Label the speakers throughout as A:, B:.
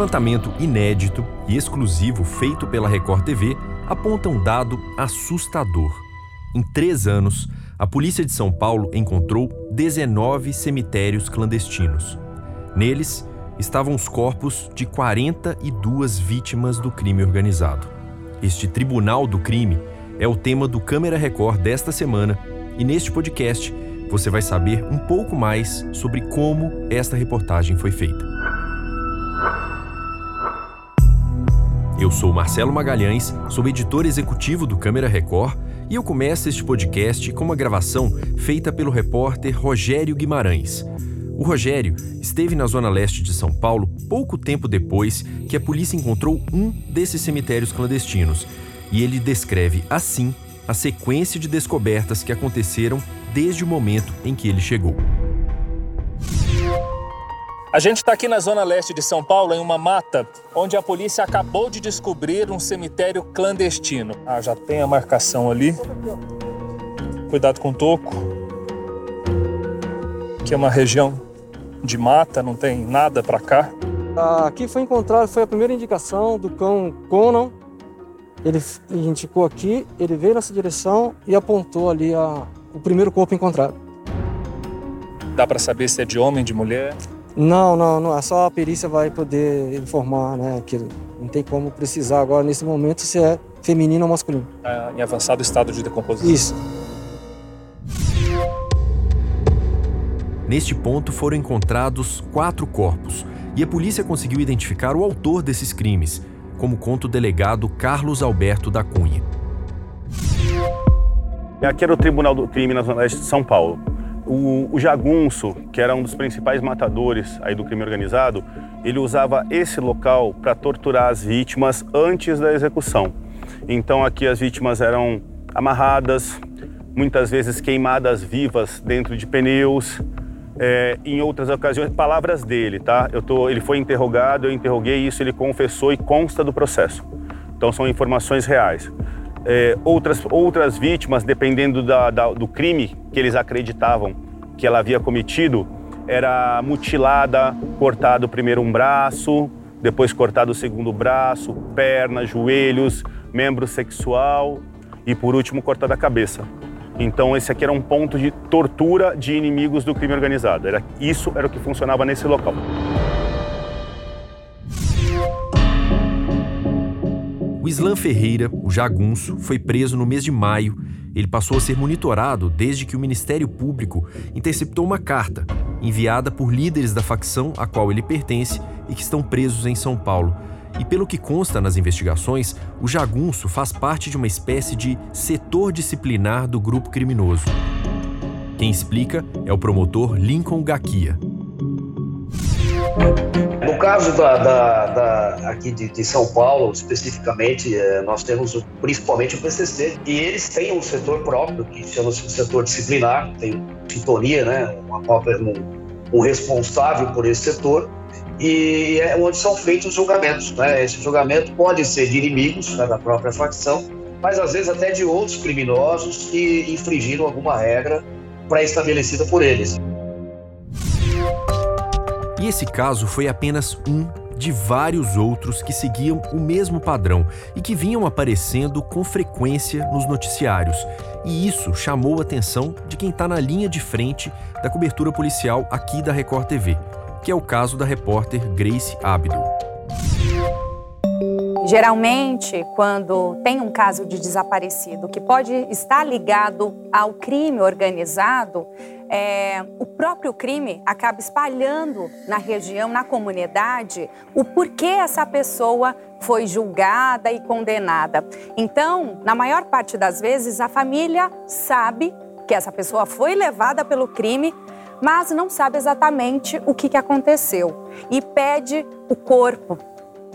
A: levantamento inédito e exclusivo feito pela Record TV aponta um dado assustador. Em três anos, a polícia de São Paulo encontrou 19 cemitérios clandestinos. Neles estavam os corpos de 42 vítimas do crime organizado. Este tribunal do crime é o tema do Câmera Record desta semana e neste podcast você vai saber um pouco mais sobre como esta reportagem foi feita. Eu sou Marcelo Magalhães, sou editor executivo do Câmera Record e eu começo este podcast com uma gravação feita pelo repórter Rogério Guimarães. O Rogério esteve na zona leste de São Paulo pouco tempo depois que a polícia encontrou um desses cemitérios clandestinos e ele descreve assim a sequência de descobertas que aconteceram desde o momento em que ele chegou.
B: A gente está aqui na zona leste de São Paulo, em uma mata, onde a polícia acabou de descobrir um cemitério clandestino. Ah, já tem a marcação ali. Cuidado com o toco. Aqui é uma região de mata, não tem nada para cá.
C: Aqui foi encontrado, foi a primeira indicação do cão Conan. Ele indicou aqui, ele veio nessa direção e apontou ali a, o primeiro corpo encontrado.
B: Dá para saber se é de homem, de mulher?
C: Não, não, não. É só a perícia vai poder informar, né? Que não tem como precisar agora nesse momento se é feminino ou masculino.
B: É, em avançado estado de decomposição.
C: Isso.
A: Neste ponto foram encontrados quatro corpos e a polícia conseguiu identificar o autor desses crimes, como conta o delegado Carlos Alberto da Cunha.
D: Aqui era o Tribunal do Crime na Zona Leste de São Paulo. O, o, jagunço, que era um dos principais matadores aí do crime organizado, ele usava esse local para torturar as vítimas antes da execução. Então aqui as vítimas eram amarradas, muitas vezes queimadas vivas dentro de pneus. É, em outras ocasiões, palavras dele, tá? Eu tô, ele foi interrogado, eu interroguei isso, ele confessou e consta do processo. Então são informações reais é, outras, outras vítimas, dependendo da, da, do crime que eles acreditavam que ela havia cometido, era mutilada, cortado primeiro um braço, depois cortado o segundo braço, perna, joelhos, membro sexual e por último cortada a cabeça. Então esse aqui era um ponto de tortura de inimigos do crime organizado. Era isso era o que funcionava nesse local.
A: O Islam Ferreira, o jagunço, foi preso no mês de maio. Ele passou a ser monitorado desde que o Ministério Público interceptou uma carta enviada por líderes da facção a qual ele pertence e que estão presos em São Paulo. E pelo que consta nas investigações, o jagunço faz parte de uma espécie de setor disciplinar do grupo criminoso. Quem explica é o promotor Lincoln Gaquia.
E: No caso da, da, da aqui de, de, São Paulo, especificamente, é, nós temos principalmente o PCC, e eles têm um setor próprio, que chama-se setor disciplinar, tem sintonia, né, uma própria, um, um responsável por esse setor, e é onde são feitos os julgamentos. Né? Esse julgamento pode ser de inimigos né, da própria facção, mas às vezes até de outros criminosos que infringiram alguma regra pré-estabelecida por eles.
A: E esse caso foi apenas um de vários outros que seguiam o mesmo padrão e que vinham aparecendo com frequência nos noticiários. E isso chamou a atenção de quem está na linha de frente da cobertura policial aqui da Record TV, que é o caso da repórter Grace Abdo.
F: Geralmente, quando tem um caso de desaparecido que pode estar ligado ao crime organizado, é, o próprio crime acaba espalhando na região, na comunidade, o porquê essa pessoa foi julgada e condenada. Então, na maior parte das vezes, a família sabe que essa pessoa foi levada pelo crime, mas não sabe exatamente o que, que aconteceu e pede o corpo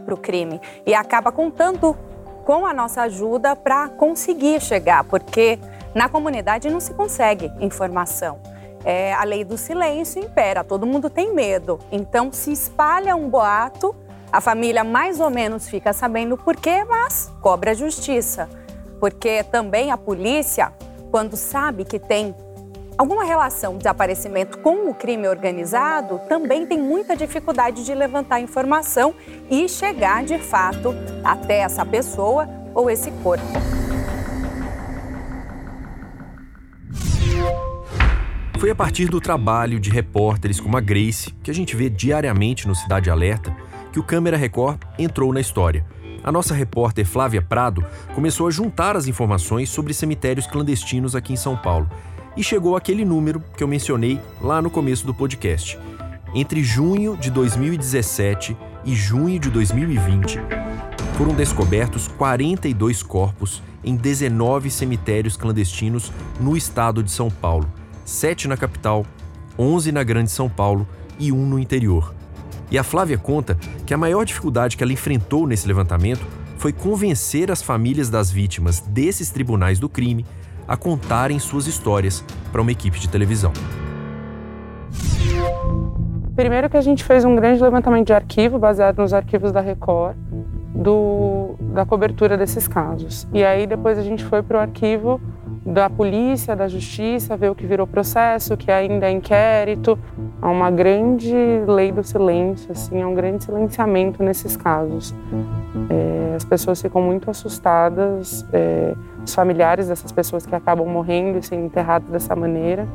F: para o crime e acaba contando com a nossa ajuda para conseguir chegar, porque na comunidade não se consegue informação é, a lei do silêncio impera, todo mundo tem medo. Então, se espalha um boato, a família mais ou menos fica sabendo por quê, mas cobra a justiça. Porque também a polícia, quando sabe que tem alguma relação desaparecimento com o crime organizado, também tem muita dificuldade de levantar informação e chegar de fato até essa pessoa ou esse corpo.
A: Foi a partir do trabalho de repórteres como a Grace, que a gente vê diariamente no Cidade Alerta, que o Câmera Record entrou na história. A nossa repórter Flávia Prado começou a juntar as informações sobre cemitérios clandestinos aqui em São Paulo e chegou aquele número que eu mencionei lá no começo do podcast. Entre junho de 2017 e junho de 2020, foram descobertos 42 corpos em 19 cemitérios clandestinos no estado de São Paulo, 7 na capital, 11 na Grande São Paulo e um no interior. E a Flávia conta que a maior dificuldade que ela enfrentou nesse levantamento foi convencer as famílias das vítimas desses tribunais do crime a contarem suas histórias para uma equipe de televisão.
G: Primeiro que a gente fez um grande levantamento de arquivo baseado nos arquivos da Record do, da cobertura desses casos. E aí depois a gente foi para o arquivo da polícia, da justiça, ver o que virou processo, que ainda é inquérito. Há uma grande lei do silêncio, assim, há um grande silenciamento nesses casos. É, as pessoas ficam muito assustadas. É, os familiares dessas pessoas que acabam morrendo e sendo enterrados dessa maneira,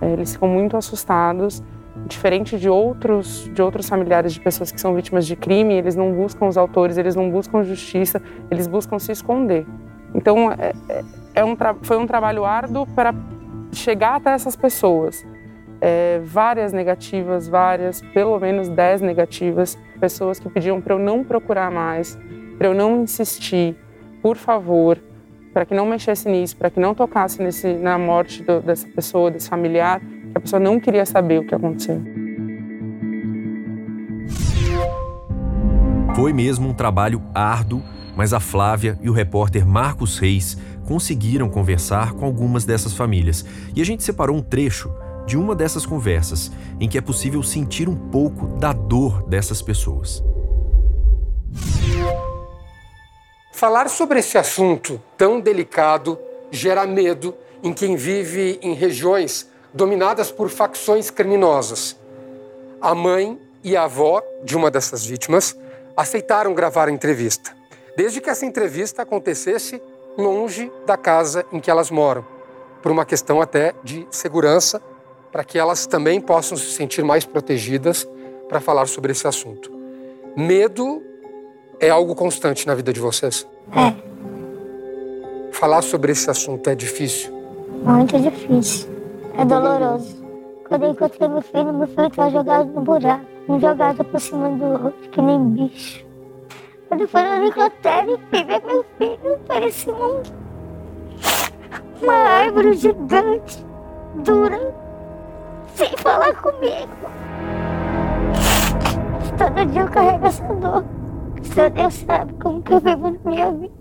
G: é, eles ficam muito assustados. Diferente de outros, de outros familiares de pessoas que são vítimas de crime, eles não buscam os autores, eles não buscam justiça, eles buscam se esconder. Então, é, é, é um foi um trabalho árduo para chegar até essas pessoas. É, várias negativas, várias, pelo menos dez negativas, pessoas que pediam para eu não procurar mais, para eu não insistir, por favor, para que não mexesse nisso, para que não tocasse nesse, na morte do, dessa pessoa, desse familiar, que a pessoa não queria saber o que aconteceu.
A: Foi mesmo um trabalho árduo, mas a Flávia e o repórter Marcos Reis conseguiram conversar com algumas dessas famílias. E a gente separou um trecho de uma dessas conversas em que é possível sentir um pouco da dor dessas pessoas.
H: Falar sobre esse assunto tão delicado gera medo em quem vive em regiões dominadas por facções criminosas. A mãe e a avó de uma dessas vítimas aceitaram gravar a entrevista, desde que essa entrevista acontecesse longe da casa em que elas moram, por uma questão até de segurança, para que elas também possam se sentir mais protegidas para falar sobre esse assunto. Medo é algo constante na vida de vocês?
I: É.
H: Falar sobre esse assunto é difícil?
I: Muito difícil. É doloroso. Quando eu encontrei meu filho, meu filho estava jogado no buraco. Um jogado por cima do outro, que nem bicho. Quando eu fui no necrotério ver meu filho, parecia um... uma árvore gigante, dura, sem falar comigo. Todo dia eu carrego essa dor. Só Deus sabe como que eu vivo na minha vida.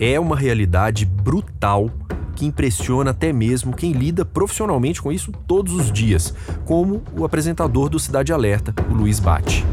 A: É uma realidade brutal que impressiona até mesmo quem lida profissionalmente com isso todos os dias, como o apresentador do Cidade Alerta, o Luiz Bate.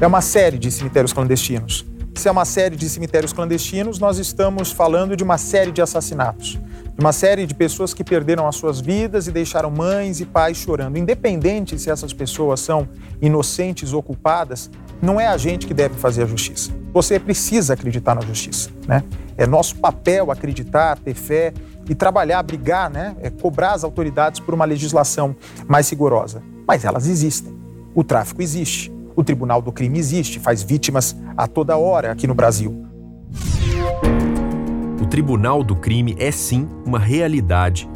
J: É uma série de cemitérios clandestinos. Se é uma série de cemitérios clandestinos, nós estamos falando de uma série de assassinatos de uma série de pessoas que perderam as suas vidas e deixaram mães e pais chorando. Independente se essas pessoas são inocentes ou culpadas, não é a gente que deve fazer a justiça. Você precisa acreditar na justiça, né? É nosso papel acreditar, ter fé e trabalhar, brigar, né? É cobrar as autoridades por uma legislação mais rigorosa. Mas elas existem. O tráfico existe. O Tribunal do Crime existe, faz vítimas a toda hora aqui no Brasil.
A: O Tribunal do Crime é sim uma realidade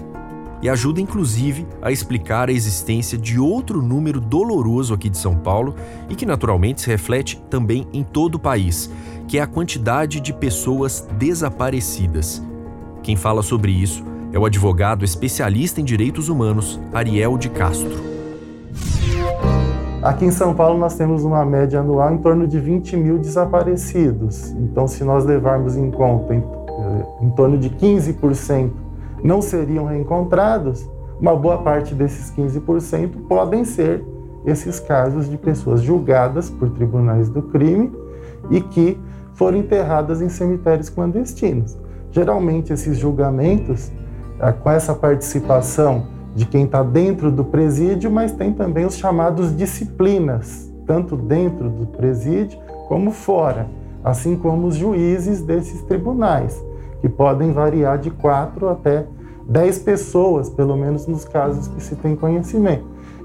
A: e ajuda inclusive a explicar a existência de outro número doloroso aqui de São Paulo e que naturalmente se reflete também em todo o país, que é a quantidade de pessoas desaparecidas. Quem fala sobre isso é o advogado especialista em direitos humanos, Ariel de Castro.
K: Aqui em São Paulo nós temos uma média anual em torno de 20 mil desaparecidos. Então, se nós levarmos em conta em torno de 15% não seriam reencontrados, uma boa parte desses 15% podem ser esses casos de pessoas julgadas por tribunais do crime e que foram enterradas em cemitérios clandestinos. Geralmente, esses julgamentos, é, com essa participação de quem está dentro do presídio, mas tem também os chamados disciplinas, tanto dentro do presídio como fora, assim como os juízes desses tribunais, que podem variar de quatro até dez pessoas, pelo menos nos casos que se tem conhecimento.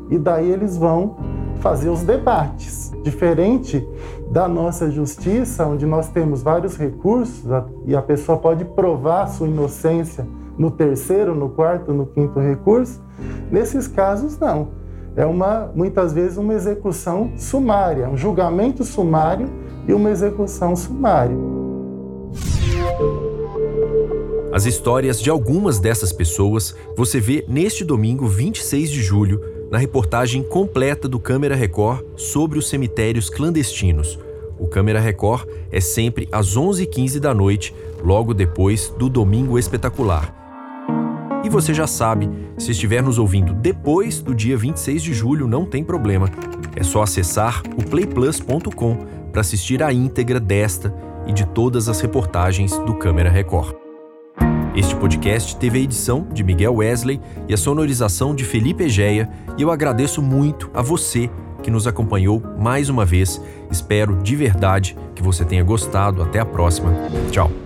K: E daí eles vão fazer os debates. Diferente da nossa justiça, onde nós temos vários recursos e a pessoa pode provar sua inocência no terceiro, no quarto, no quinto recurso, nesses casos não. É uma muitas vezes uma execução sumária, um julgamento sumário e uma execução sumária.
A: As histórias de algumas dessas pessoas você vê neste domingo, 26 de julho, na reportagem completa do Câmera Record sobre os cemitérios clandestinos. O Câmera Record é sempre às 11h15 da noite, logo depois do Domingo Espetacular. E você já sabe, se estiver nos ouvindo depois do dia 26 de julho, não tem problema. É só acessar o playplus.com para assistir a íntegra desta e de todas as reportagens do Câmera Record. Este podcast teve a edição de Miguel Wesley e a sonorização de Felipe Egeia, e eu agradeço muito a você que nos acompanhou mais uma vez. Espero de verdade que você tenha gostado. Até a próxima. Tchau.